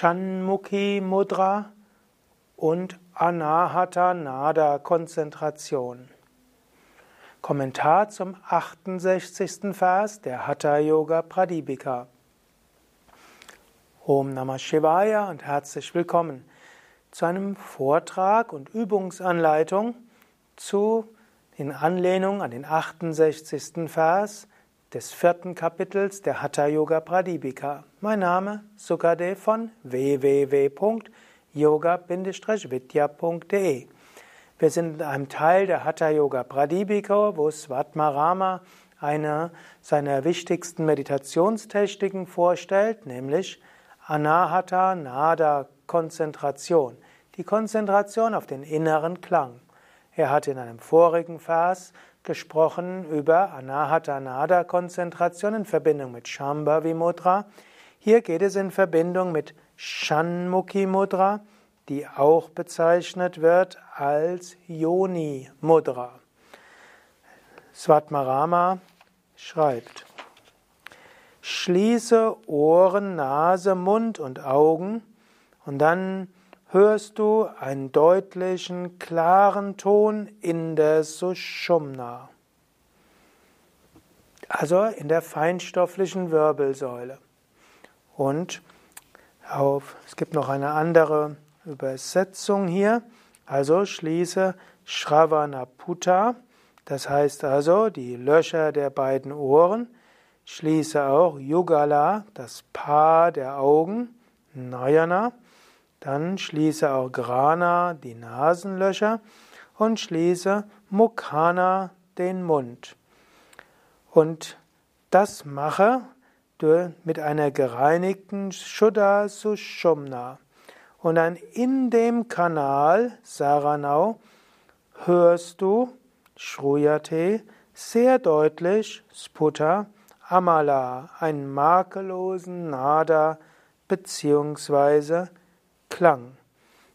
Shanmukhi Mudra und Anahata Nada Konzentration. Kommentar zum 68. Vers der Hatha Yoga Pradipika. Om Namah Shivaya und herzlich willkommen zu einem Vortrag und Übungsanleitung zu in Anlehnung an den 68. Vers des vierten Kapitels der Hatha Yoga Pradipika. Mein Name Sukadev von www.yoga-vidya.de. Wir sind in einem Teil der Hatha Yoga Pradipika, wo Svatmarama eine seiner wichtigsten Meditationstechniken vorstellt, nämlich Anahata Nada Konzentration, die Konzentration auf den inneren Klang. Er hat in einem vorigen Vers gesprochen über Anahata Nada Konzentration in Verbindung mit Shambhavi Mudra. Hier geht es in Verbindung mit Shanmukhi Mudra, die auch bezeichnet wird als Yoni Mudra. Svatmarama schreibt: Schließe Ohren, Nase, Mund und Augen und dann hörst du einen deutlichen, klaren Ton in der Sushumna, also in der feinstofflichen Wirbelsäule. Und auf, es gibt noch eine andere Übersetzung hier, also schließe Shravanaputa, das heißt also die Löcher der beiden Ohren, schließe auch Yugala, das Paar der Augen, Nayana, dann schließe auch Grana die Nasenlöcher und schließe Mukhana den Mund. Und das mache du mit einer gereinigten Shuddha Sushumna. Und dann in dem Kanal Saranau hörst du Shruyate sehr deutlich Sputa Amala, einen makellosen Nada beziehungsweise Klang.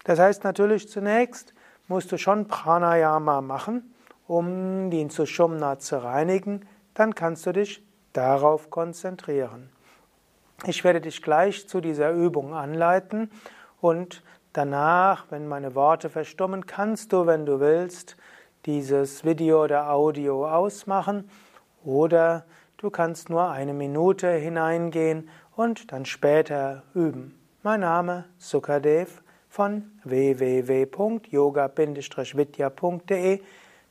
Das heißt natürlich zunächst musst du schon Pranayama machen, um den Sushumna zu reinigen, dann kannst du dich darauf konzentrieren. Ich werde dich gleich zu dieser Übung anleiten und danach, wenn meine Worte verstummen, kannst du, wenn du willst, dieses Video oder Audio ausmachen oder du kannst nur eine Minute hineingehen und dann später üben. Mein Name Sukadev von www.yoga-vidya.de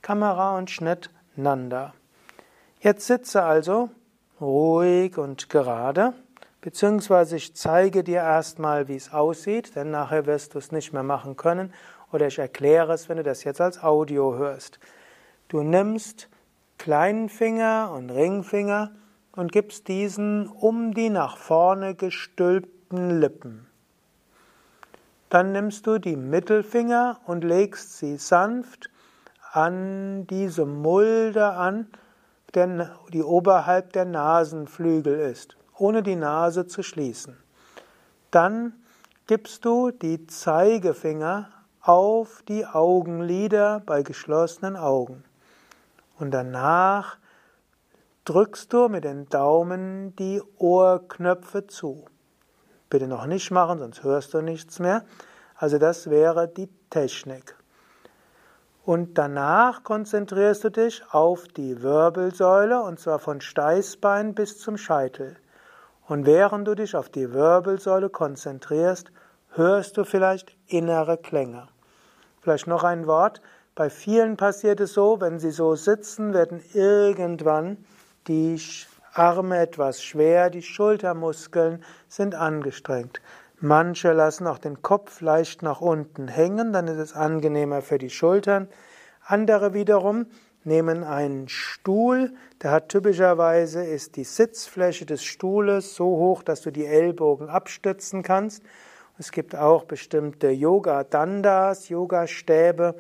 Kamera und Schnitt Nanda. Jetzt sitze also ruhig und gerade, beziehungsweise ich zeige dir erstmal, wie es aussieht, denn nachher wirst du es nicht mehr machen können oder ich erkläre es, wenn du das jetzt als Audio hörst. Du nimmst kleinen Finger und Ringfinger und gibst diesen um die nach vorne gestülpten geöffneten Lippen. Dann nimmst du die Mittelfinger und legst sie sanft an diese Mulde an, die oberhalb der Nasenflügel ist, ohne die Nase zu schließen. Dann gibst du die Zeigefinger auf die Augenlider bei geschlossenen Augen. Und danach drückst du mit den Daumen die Ohrknöpfe zu. Bitte noch nicht machen, sonst hörst du nichts mehr. Also das wäre die Technik. Und danach konzentrierst du dich auf die Wirbelsäule und zwar von Steißbein bis zum Scheitel. Und während du dich auf die Wirbelsäule konzentrierst, hörst du vielleicht innere Klänge. Vielleicht noch ein Wort. Bei vielen passiert es so, wenn sie so sitzen, werden irgendwann die Arme etwas schwer, die Schultermuskeln sind angestrengt. Manche lassen auch den Kopf leicht nach unten hängen, dann ist es angenehmer für die Schultern. Andere wiederum nehmen einen Stuhl, der hat typischerweise ist die Sitzfläche des Stuhles so hoch, dass du die Ellbogen abstützen kannst. Es gibt auch bestimmte Yoga-Dandas, Yoga-Stäbe,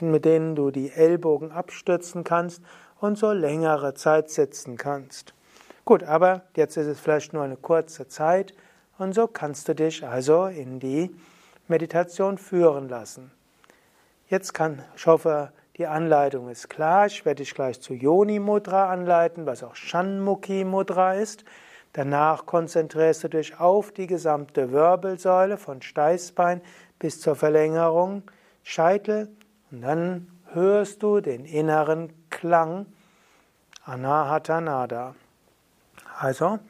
mit denen du die Ellbogen abstützen kannst und so längere Zeit sitzen kannst. Gut, aber jetzt ist es vielleicht nur eine kurze Zeit und so kannst du dich also in die Meditation führen lassen. Jetzt kann, ich hoffe, die Anleitung ist klar. Ich werde dich gleich zu Yoni Mudra anleiten, was auch Shanmukhi Mudra ist. Danach konzentrierst du dich auf die gesamte Wirbelsäule von Steißbein bis zur Verlängerung Scheitel und dann hörst du den inneren Klang Anahata Nada. Also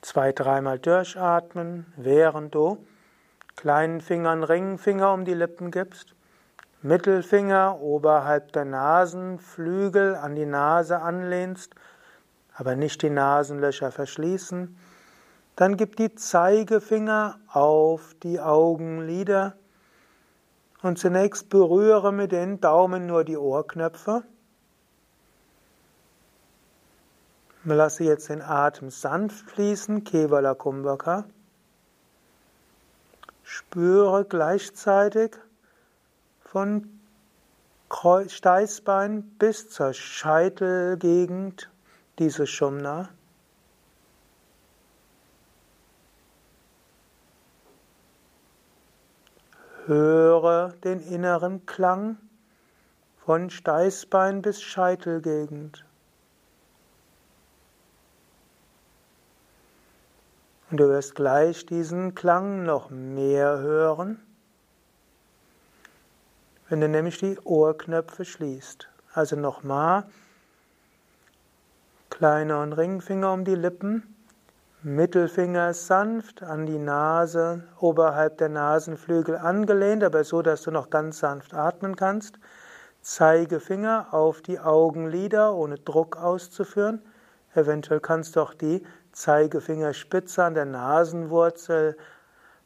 zwei, dreimal durchatmen, während du kleinen Fingern Ringfinger um die Lippen gibst, Mittelfinger oberhalb der Nasenflügel an die Nase anlehnst, aber nicht die Nasenlöcher verschließen. Dann gib die Zeigefinger auf die Augenlider und zunächst berühre mit den Daumen nur die Ohrknöpfe. Lasse jetzt den Atem sanft fließen, Kevala Kumbhaka. Spüre gleichzeitig von Steißbein bis zur Scheitelgegend diese Shumna. Höre den inneren Klang von Steißbein bis Scheitelgegend. Und du wirst gleich diesen Klang noch mehr hören, wenn du nämlich die Ohrknöpfe schließt. Also nochmal, kleiner und Ringfinger um die Lippen, Mittelfinger sanft an die Nase, oberhalb der Nasenflügel angelehnt, aber so, dass du noch ganz sanft atmen kannst. Zeigefinger auf die Augenlider, ohne Druck auszuführen. Eventuell kannst du auch die Zeigefingerspitze an der Nasenwurzel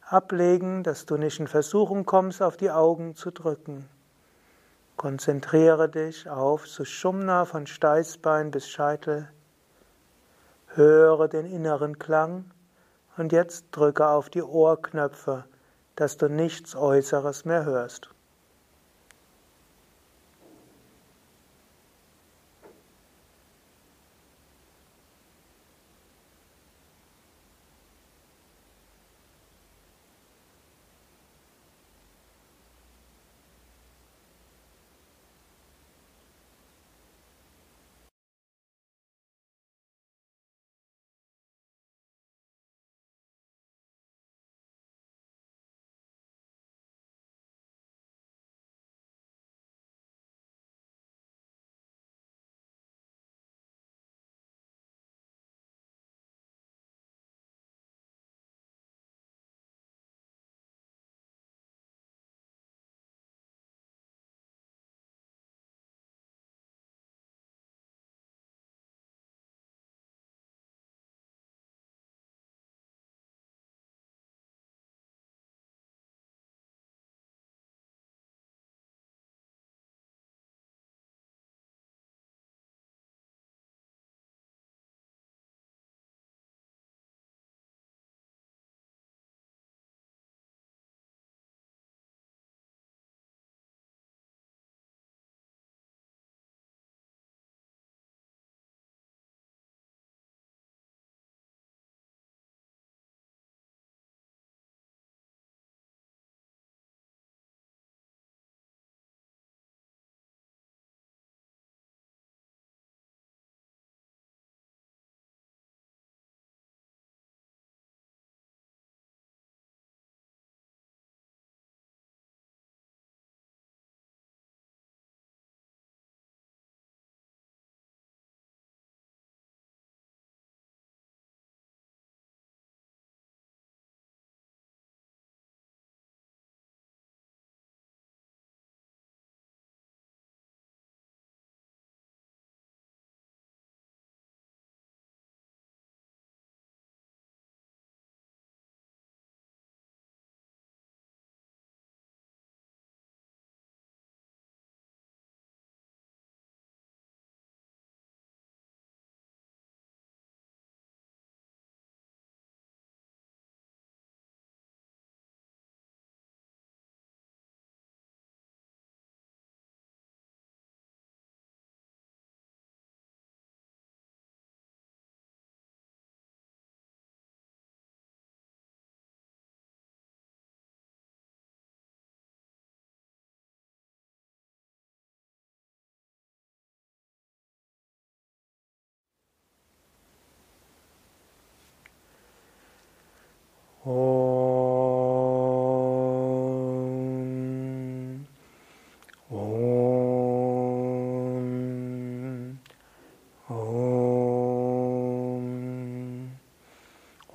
ablegen, dass du nicht in Versuchung kommst, auf die Augen zu drücken. Konzentriere dich auf Sushumna von Steißbein bis Scheitel. Höre den inneren Klang und jetzt drücke auf die Ohrknöpfe, dass du nichts Äußeres mehr hörst.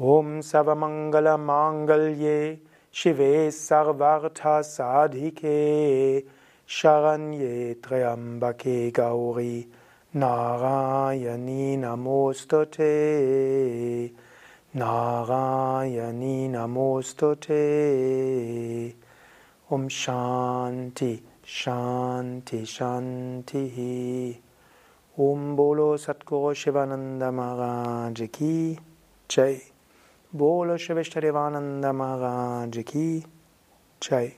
Om Savamangala Mangalye Shive Sarvartha Sadhike Sharanye Triambake Gauri Narayani Namostute Narayani Namostute Om Shanti Shanti Shanti Om Bolo Satguru Shivananda Maharaj Ki Bolo Shivishtadevananda Maharaj Ki Jai